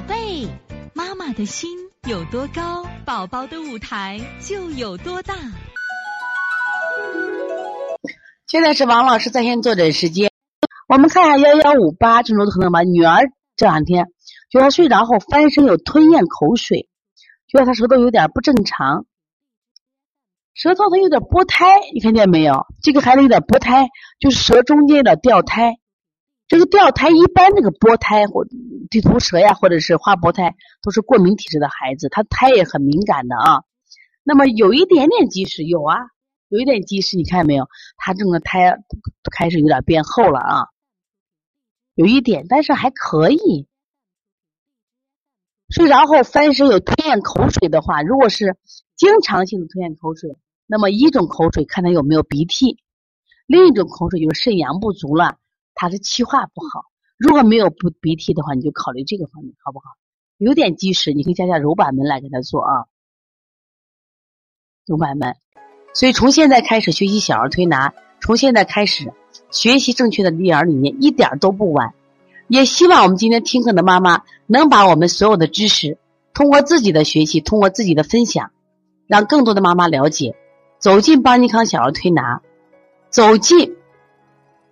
宝贝，妈妈的心有多高，宝宝的舞台就有多大。现在是王老师在线坐诊时间，我们看一下幺幺五八郑州的朋友们，女儿这两天觉得睡着后翻身有吞咽口水，觉得她舌头有点不正常，舌头它有点剥胎，你看见没有？这个孩子有点剥胎，就是舌中间有点掉胎。这个掉胎一般这个剥胎或地图舌呀，或者是花剥胎，都是过敏体质的孩子，他胎也很敏感的啊。那么有一点点积食，有啊。有一点积食，你看见没有？他这个胎开始有点变厚了啊，有一点，但是还可以。睡着后翻身有吞咽口水的话，如果是经常性的吞咽口水，那么一种口水看他有没有鼻涕，另一种口水就是肾阳不足了，他的气化不好。如果没有不鼻涕的话，你就考虑这个方面好不好？有点积食，你可以加加揉板门来给他做啊，揉板门。所以，从现在开始学习小儿推拿，从现在开始学习正确的育儿理念，一点都不晚。也希望我们今天听课的妈妈能把我们所有的知识，通过自己的学习，通过自己的分享，让更多的妈妈了解，走进邦尼康小儿推拿，走进